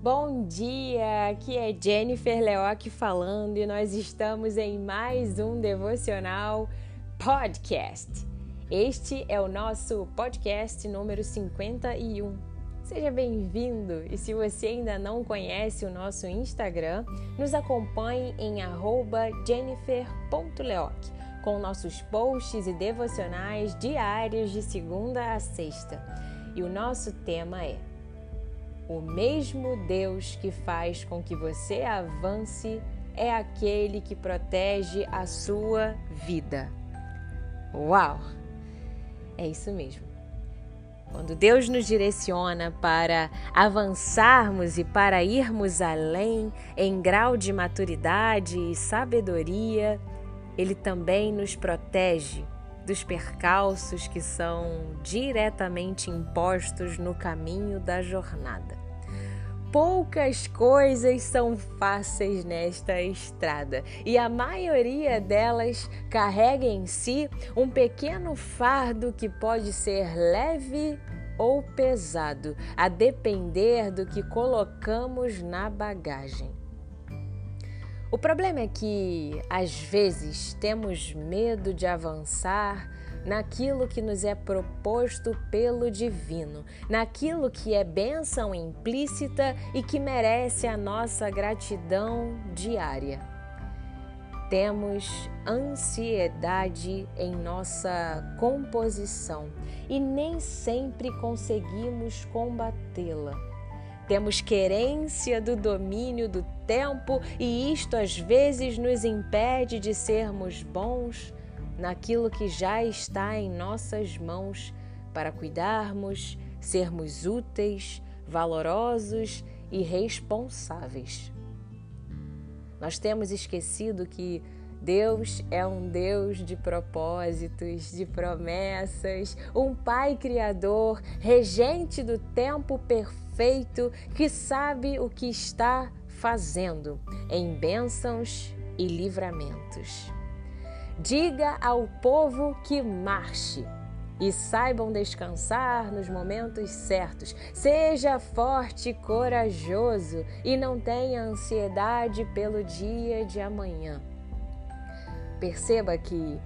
Bom dia, aqui é Jennifer Leoc falando e nós estamos em mais um devocional podcast. Este é o nosso podcast número 51. Seja bem-vindo e se você ainda não conhece o nosso Instagram, nos acompanhe em jennifer.leoc com nossos posts e devocionais diários de segunda a sexta. E o nosso tema é o mesmo Deus que faz com que você avance é aquele que protege a sua vida. Uau! É isso mesmo. Quando Deus nos direciona para avançarmos e para irmos além em grau de maturidade e sabedoria, Ele também nos protege dos percalços que são diretamente impostos no caminho da jornada. Poucas coisas são fáceis nesta estrada e a maioria delas carrega em si um pequeno fardo que pode ser leve ou pesado, a depender do que colocamos na bagagem. O problema é que, às vezes, temos medo de avançar naquilo que nos é proposto pelo divino, naquilo que é bênção implícita e que merece a nossa gratidão diária. Temos ansiedade em nossa composição e nem sempre conseguimos combatê-la. Temos querência do domínio do tempo e isto às vezes nos impede de sermos bons naquilo que já está em nossas mãos para cuidarmos, sermos úteis, valorosos e responsáveis. Nós temos esquecido que Deus é um Deus de propósitos, de promessas, um Pai Criador, regente do tempo perfeito, que sabe o que está fazendo em bênçãos e livramentos. Diga ao povo que marche e saibam descansar nos momentos certos. Seja forte e corajoso e não tenha ansiedade pelo dia de amanhã. Perceba que,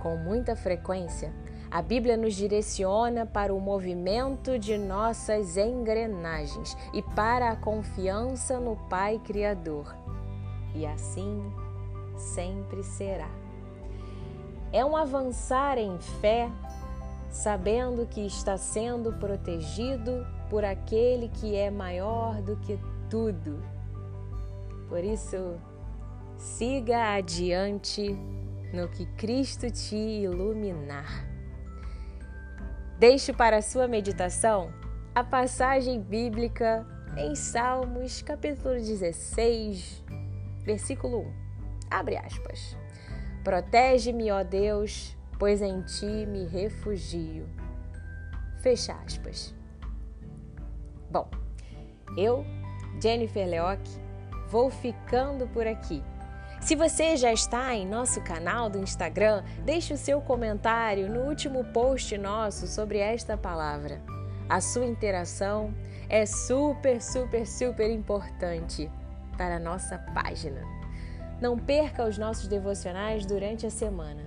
com muita frequência, a Bíblia nos direciona para o movimento de nossas engrenagens e para a confiança no Pai Criador. E assim sempre será é um avançar em fé, sabendo que está sendo protegido por aquele que é maior do que tudo. Por isso, siga adiante no que Cristo te iluminar. Deixo para a sua meditação a passagem bíblica em Salmos, capítulo 16, versículo 1. Abre aspas. Protege-me, ó Deus, pois em ti me refugio. Fecha aspas. Bom, eu, Jennifer Leoc, vou ficando por aqui. Se você já está em nosso canal do Instagram, deixe o seu comentário no último post nosso sobre esta palavra. A sua interação é super, super, super importante para a nossa página. Não perca os nossos devocionais durante a semana.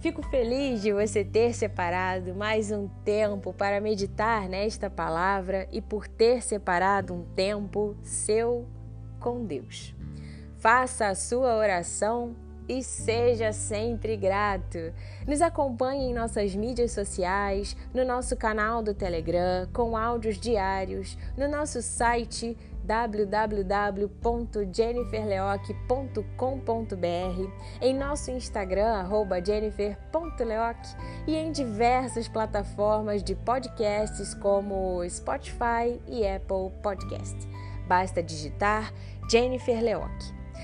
Fico feliz de você ter separado mais um tempo para meditar nesta palavra e por ter separado um tempo seu com Deus. Faça a sua oração e seja sempre grato. Nos acompanhe em nossas mídias sociais, no nosso canal do Telegram, com áudios diários, no nosso site www.jenniferleoc.com.br, em nosso Instagram, jennifer.leoc e em diversas plataformas de podcasts como Spotify e Apple Podcast. Basta digitar Jennifer Leoc.